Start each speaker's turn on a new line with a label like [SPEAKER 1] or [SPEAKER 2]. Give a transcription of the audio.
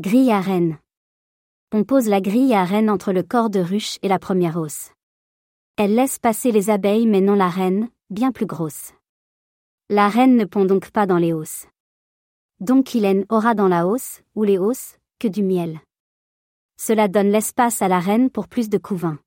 [SPEAKER 1] Grille à reine. On pose la grille à reine entre le corps de ruche et la première hausse. Elle laisse passer les abeilles mais non la reine, bien plus grosse. La reine ne pond donc pas dans les hausses. Donc il aura dans la hausse, ou les hausses, que du miel. Cela donne l'espace à la reine pour plus de couvains.